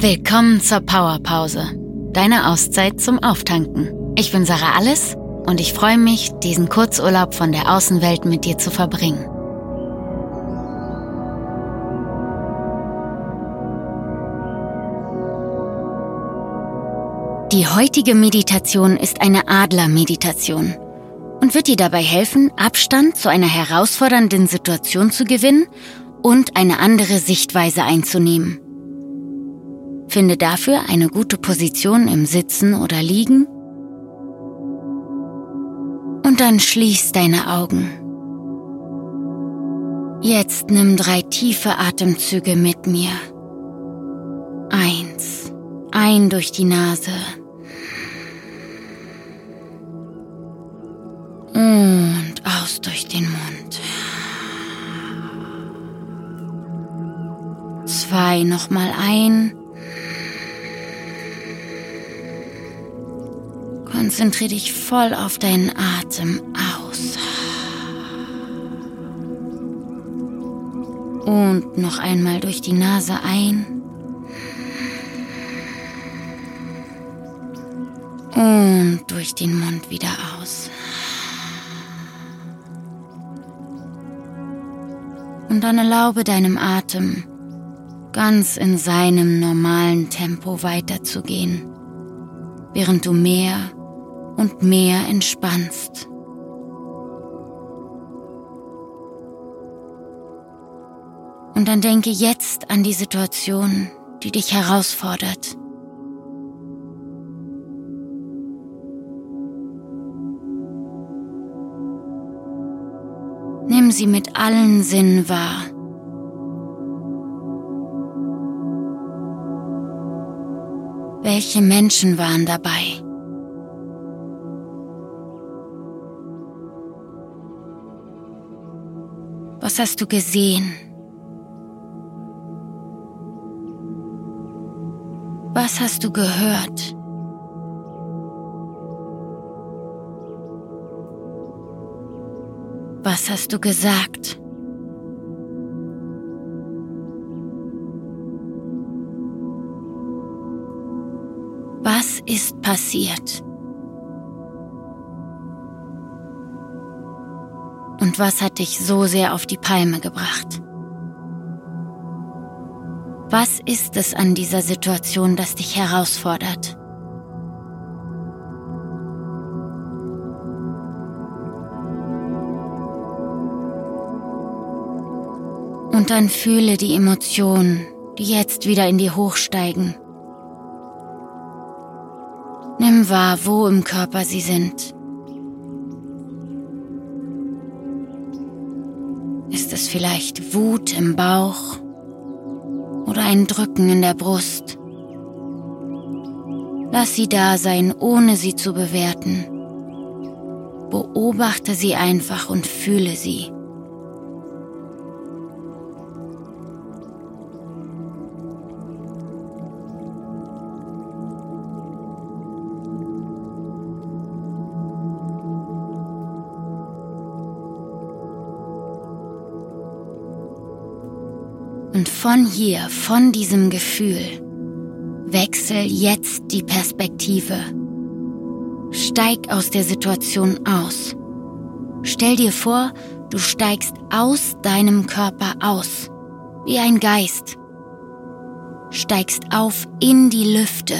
Willkommen zur Powerpause, deine Auszeit zum Auftanken. Ich bin Sarah Alles und ich freue mich, diesen Kurzurlaub von der Außenwelt mit dir zu verbringen. Die heutige Meditation ist eine Adler-Meditation und wird dir dabei helfen, Abstand zu einer herausfordernden Situation zu gewinnen und eine andere Sichtweise einzunehmen. Finde dafür eine gute Position im Sitzen oder Liegen und dann schließ deine Augen. Jetzt nimm drei tiefe Atemzüge mit mir. Eins. Ein durch die Nase. Und aus durch den Mund. Zwei nochmal ein. Konzentriere dich voll auf deinen Atem aus. Und noch einmal durch die Nase ein. Und durch den Mund wieder aus. Und dann erlaube deinem Atem ganz in seinem normalen Tempo weiterzugehen, während du mehr und mehr entspannst. Und dann denke jetzt an die Situation, die dich herausfordert. Nimm sie mit allen Sinnen wahr. Welche Menschen waren dabei? Was hast du gesehen? Was hast du gehört? Was hast du gesagt? Was ist passiert? Und was hat dich so sehr auf die Palme gebracht? Was ist es an dieser Situation, das dich herausfordert? Und dann fühle die Emotionen, die jetzt wieder in dir hochsteigen. Nimm wahr, wo im Körper sie sind. Vielleicht Wut im Bauch oder ein Drücken in der Brust? Lass sie da sein, ohne sie zu bewerten. Beobachte sie einfach und fühle sie. Und von hier, von diesem Gefühl, wechsel jetzt die Perspektive. Steig aus der Situation aus. Stell dir vor, du steigst aus deinem Körper aus, wie ein Geist. Steigst auf in die Lüfte.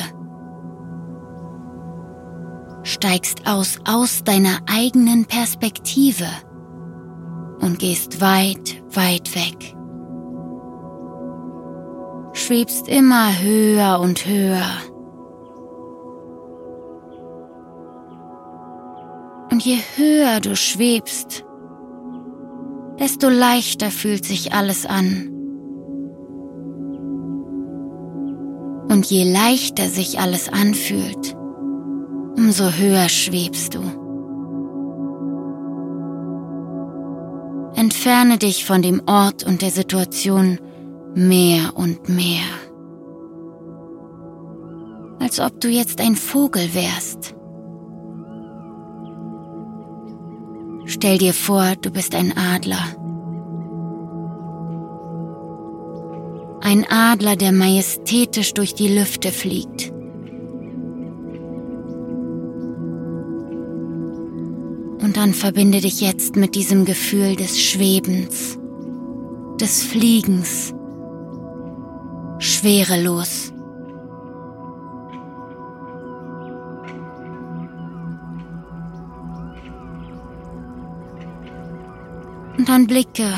Steigst aus aus deiner eigenen Perspektive und gehst weit, weit weg schwebst immer höher und höher. Und je höher du schwebst, desto leichter fühlt sich alles an. Und je leichter sich alles anfühlt, umso höher schwebst du. Entferne dich von dem Ort und der Situation, mehr und mehr. Als ob du jetzt ein Vogel wärst. Stell dir vor, du bist ein Adler. Ein Adler, der majestätisch durch die Lüfte fliegt. Und dann verbinde dich jetzt mit diesem Gefühl des Schwebens, des Fliegens, schwerelos. Und dann blicke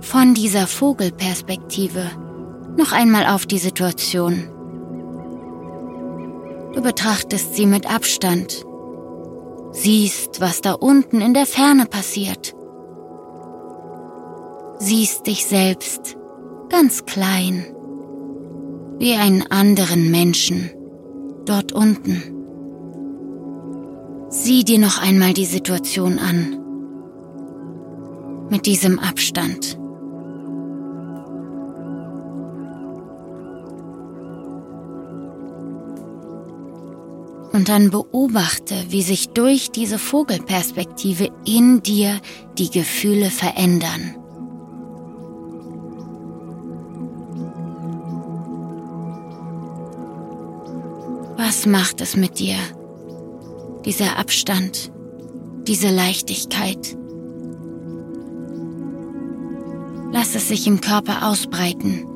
von dieser Vogelperspektive noch einmal auf die Situation. Du betrachtest sie mit Abstand, siehst, was da unten in der Ferne passiert, siehst dich selbst ganz klein, wie einen anderen Menschen dort unten. Sieh dir noch einmal die Situation an mit diesem Abstand. Und dann beobachte, wie sich durch diese Vogelperspektive in dir die Gefühle verändern. Was macht es mit dir? Dieser Abstand, diese Leichtigkeit. Lass es sich im Körper ausbreiten.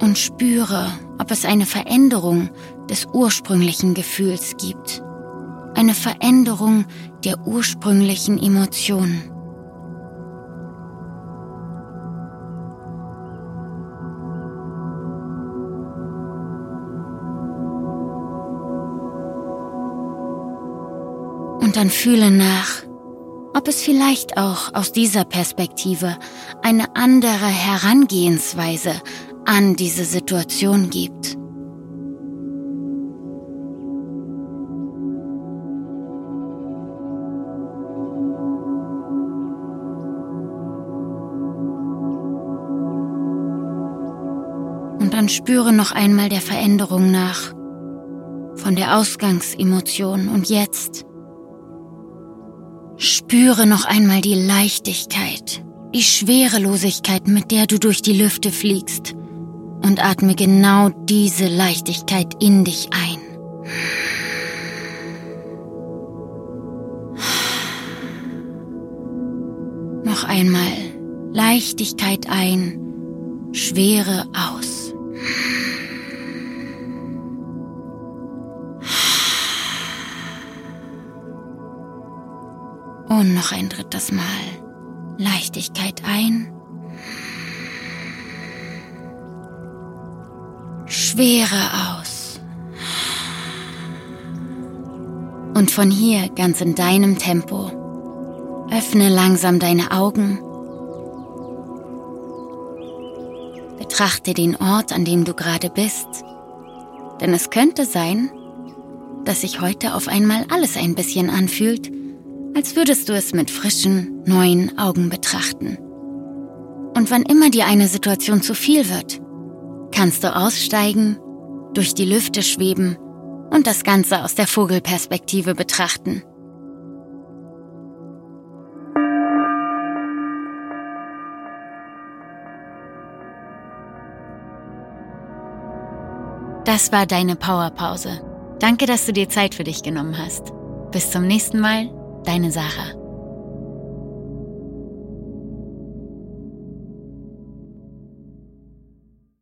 Und spüre, ob es eine Veränderung des ursprünglichen Gefühls gibt. Eine Veränderung der ursprünglichen Emotionen. Und dann fühle nach, ob es vielleicht auch aus dieser Perspektive eine andere Herangehensweise an diese Situation gibt. Und dann spüre noch einmal der Veränderung nach, von der Ausgangsemotion und jetzt Spüre noch einmal die Leichtigkeit, die Schwerelosigkeit, mit der du durch die Lüfte fliegst und atme genau diese Leichtigkeit in dich ein. Noch einmal Leichtigkeit ein, Schwere aus. Und noch ein drittes Mal. Leichtigkeit ein. Schwere aus. Und von hier ganz in deinem Tempo. Öffne langsam deine Augen. Betrachte den Ort, an dem du gerade bist. Denn es könnte sein, dass sich heute auf einmal alles ein bisschen anfühlt, als würdest du es mit frischen, neuen Augen betrachten. Und wann immer dir eine Situation zu viel wird, kannst du aussteigen, durch die Lüfte schweben und das Ganze aus der Vogelperspektive betrachten. Das war deine Powerpause. Danke, dass du dir Zeit für dich genommen hast. Bis zum nächsten Mal Deine Sarah.